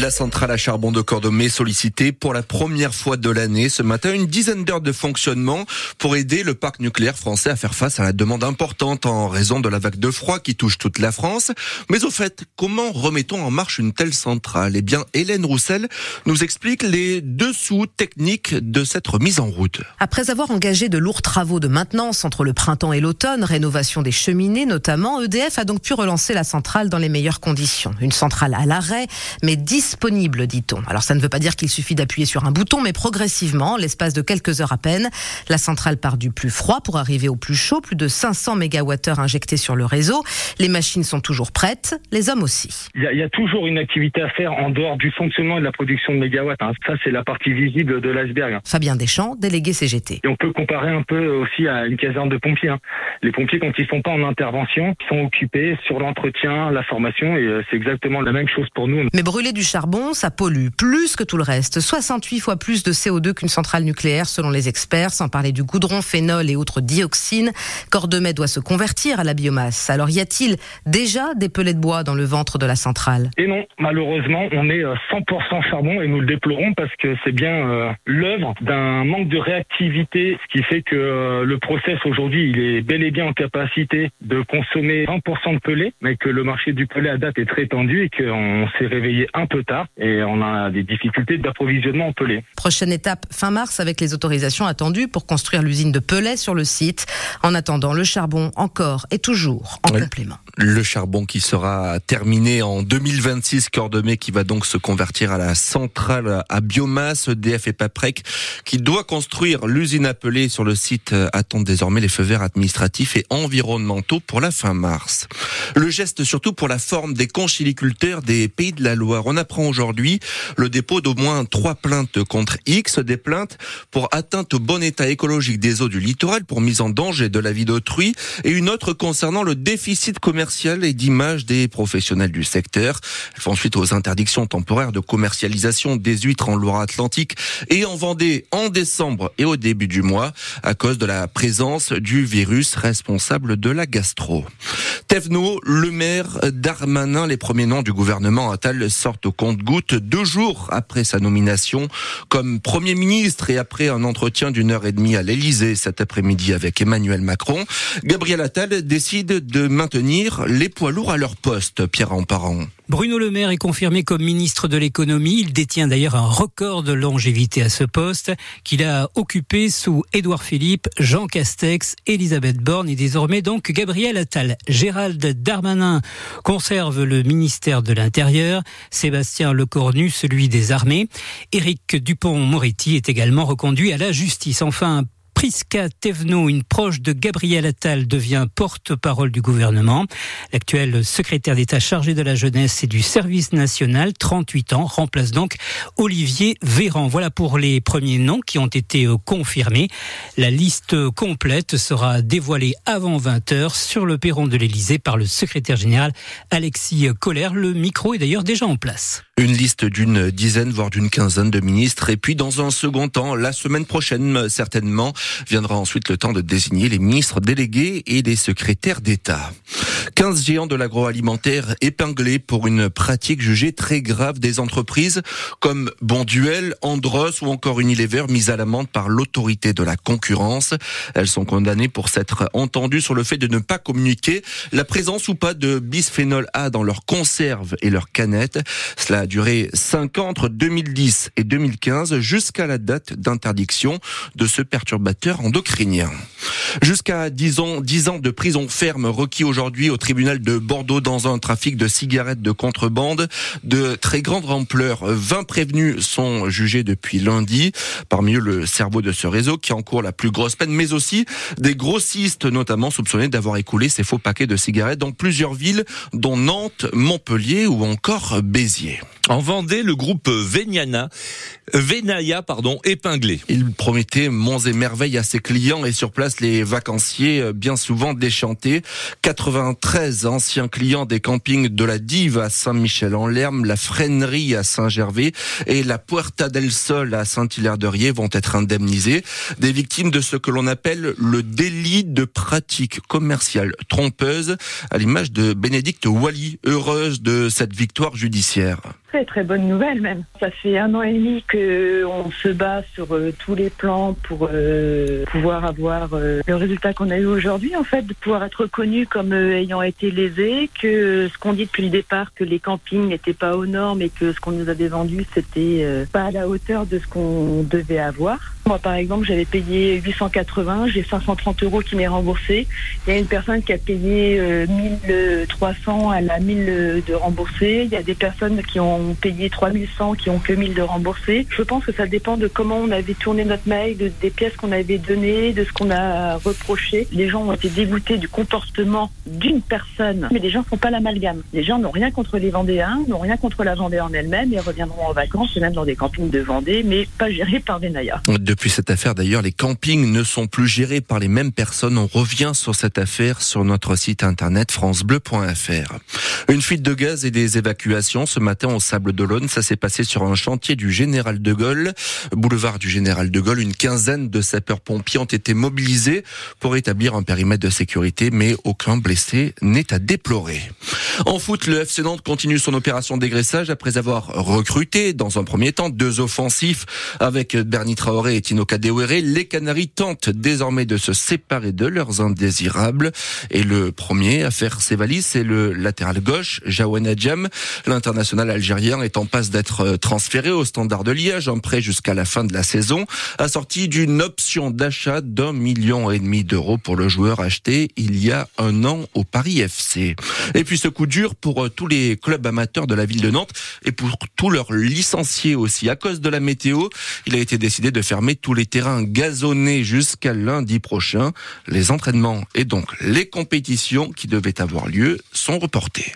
La centrale à charbon de Cordemais sollicitée pour la première fois de l'année ce matin une dizaine d'heures de fonctionnement pour aider le parc nucléaire français à faire face à la demande importante en raison de la vague de froid qui touche toute la France. Mais au fait, comment remettons en marche une telle centrale? Eh bien, Hélène Roussel nous explique les dessous techniques de cette remise en route. Après avoir engagé de lourds travaux de maintenance entre le printemps et l'automne, rénovation des cheminées notamment, EDF a donc pu relancer la centrale dans les meilleures conditions. Une centrale à l'arrêt, mais disponible, dit-on. Alors ça ne veut pas dire qu'il suffit d'appuyer sur un bouton, mais progressivement, l'espace de quelques heures à peine, la centrale part du plus froid pour arriver au plus chaud, plus de 500 MWh injectés sur le réseau. Les machines sont toujours prêtes, les hommes aussi. Il y, a, il y a toujours une activité à faire en dehors du fonctionnement et de la production de mégawatts. Hein. Ça, c'est la partie visible de l'iceberg. Fabien Deschamps, délégué CGT. Et on peut comparer un peu aussi à une caserne de pompiers. Hein. Les pompiers, quand ils sont pas en intervention, sont occupés sur l'entretien, la formation, et euh, c'est exactement la même chose pour nous. Mais brûler du charbon, ça pollue plus que tout le reste. 68 fois plus de CO2 qu'une centrale nucléaire, selon les experts, sans parler du goudron, phénol et autres dioxines. Cordemais doit se convertir à la biomasse. Alors y a-t-il déjà des pellets de bois dans le ventre de la centrale? Et non, malheureusement, on est 100% charbon et nous le déplorons parce que c'est bien euh, l'œuvre d'un manque de réactivité, ce qui fait que euh, le process aujourd'hui, il est bel et bien en capacité de consommer 20% de pellet, mais que le marché du pellet à date est très tendu et qu'on s'est réveillé un peu tard et on a des difficultés d'approvisionnement en pellet. Prochaine étape fin mars avec les autorisations attendues pour construire l'usine de Pellet sur le site. En attendant, le charbon encore et toujours en Ouais. complément. Le charbon qui sera terminé en 2026, Cordemais qui va donc se convertir à la centrale à biomasse, EDF et Paprec qui doit construire l'usine appelée sur le site euh, attend désormais les feux verts administratifs et environnementaux pour la fin mars. Le geste surtout pour la forme des conchiliculteurs des Pays de la Loire. On apprend aujourd'hui le dépôt d'au moins trois plaintes contre X, des plaintes pour atteinte au bon état écologique des eaux du littoral, pour mise en danger de la vie d'autrui, et une autre concernant le déficit commercial et d'image des professionnels du secteur. Elles font suite aux interdictions temporaires de commercialisation des huîtres en Loire-Atlantique et en Vendée en décembre et au début du mois à cause de la présence du virus responsable de la gastro. Thévenot, le maire Darmanin, les premiers noms du gouvernement Attal sortent au compte-gouttes deux jours après sa nomination comme Premier ministre et après un entretien d'une heure et demie à l'Elysée cet après-midi avec Emmanuel Macron. Gabriel Attal décide de maintenir les poids lourds à leur poste, Pierre Amparan. Bruno Le Maire est confirmé comme ministre de l'économie. Il détient d'ailleurs un record de longévité à ce poste qu'il a occupé sous Édouard Philippe, Jean Castex, Elisabeth Borne et désormais donc Gabriel Attal. Gérald Darmanin conserve le ministère de l'Intérieur. Sébastien Lecornu, celui des armées. Éric Dupont-Moretti est également reconduit à la justice. Enfin, Prisca Thévenot, une proche de Gabriel Attal, devient porte-parole du gouvernement. L'actuel secrétaire d'État chargé de la jeunesse et du service national, 38 ans, remplace donc Olivier Véran. Voilà pour les premiers noms qui ont été euh, confirmés. La liste complète sera dévoilée avant 20h sur le perron de l'Élysée par le secrétaire général Alexis Collère. Le micro est d'ailleurs déjà en place. Une liste d'une dizaine, voire d'une quinzaine de ministres. Et puis, dans un second temps, la semaine prochaine, certainement, viendra ensuite le temps de désigner les ministres délégués et les secrétaires d'État. 15 géants de l'agroalimentaire épinglés pour une pratique jugée très grave des entreprises comme Bonduel, Andros ou encore Unilever mis à l'amende par l'autorité de la concurrence. Elles sont condamnées pour s'être entendues sur le fait de ne pas communiquer la présence ou pas de bisphénol A dans leurs conserves et leurs canettes. Cela duré 5 ans entre 2010 et 2015 jusqu'à la date d'interdiction de ce perturbateur endocrinien. Jusqu'à 10 ans, 10 ans de prison ferme requis aujourd'hui au tribunal de Bordeaux dans un trafic de cigarettes de contrebande de très grande ampleur. 20 prévenus sont jugés depuis lundi. Parmi eux, le cerveau de ce réseau qui encourt la plus grosse peine, mais aussi des grossistes notamment soupçonnés d'avoir écoulé ces faux paquets de cigarettes dans plusieurs villes, dont Nantes, Montpellier ou encore Béziers. En Vendée, le groupe Véniana, Vénaya, pardon, épinglé. Il promettait monts et merveilles à ses clients et sur place les vacanciers euh, bien souvent déchantés. 93 anciens clients des campings de la Dive à Saint-Michel-en-Lerme, la Freinerie à Saint-Gervais et la Puerta del Sol à Saint-Hilaire-de-Riez vont être indemnisés. Des victimes de ce que l'on appelle le délit de pratique commerciale trompeuse à l'image de Bénédicte Wally, heureuse de cette victoire judiciaire. Très très bonne nouvelle même. Ça fait un an et demi que on se bat sur euh, tous les plans pour euh, pouvoir avoir euh, le résultat qu'on a eu aujourd'hui en fait, de pouvoir être reconnu comme ayant été lésé, que ce qu'on dit depuis le départ que les campings n'étaient pas aux normes et que ce qu'on nous avait vendu c'était pas à la hauteur de ce qu'on devait avoir. Moi, par exemple, j'avais payé 880, j'ai 530 euros qui m'est remboursé. Il y a une personne qui a payé 1300, elle a 1000 de remboursé. Il y a des personnes qui ont payé 3100, qui ont que 1000 de remboursé. Je pense que ça dépend de comment on avait tourné notre mail, des pièces qu'on avait données, de ce qu'on a reproché. Les gens ont été dégoûtés du comportement d'une personne, mais les gens ne font pas l'amalgame. Les gens n'ont rien contre les Vendéens, n'ont rien contre la Vendée en elle-même et reviendront en vacances, même dans des campings de Vendée, mais pas gérés par Venaya. Depuis cette affaire d'ailleurs, les campings ne sont plus gérés par les mêmes personnes. On revient sur cette affaire sur notre site internet francebleu.fr. Une fuite de gaz et des évacuations ce matin au Sable d'Olonne. Ça s'est passé sur un chantier du Général de Gaulle, boulevard du Général de Gaulle. Une quinzaine de sapeurs-pompiers ont été mobilisés pour établir un périmètre de sécurité, mais aucun blessé n'est à déplorer. En foot, le FC Nantes continue son opération dégraissage après avoir recruté dans un premier temps deux offensifs avec Bernie Traoré et Tino Kadewere. Les Canaries tentent désormais de se séparer de leurs indésirables et le premier à faire ses valises, c'est le latéral gauche, Jawan Adjam. L'international algérien est en passe d'être transféré au Standard de Liège, en prêt jusqu'à la fin de la saison, assorti d'une option d'achat d'un million et demi d'euros pour le joueur acheté il y a un an au Paris FC. Et puis ce coup dur pour euh, tous les clubs amateurs de la ville de Nantes et pour tous leurs licenciés aussi. À cause de la météo, il a été décidé de fermer tous les terrains gazonnés jusqu'à lundi prochain. Les entraînements et donc les compétitions qui devaient avoir lieu sont reportés.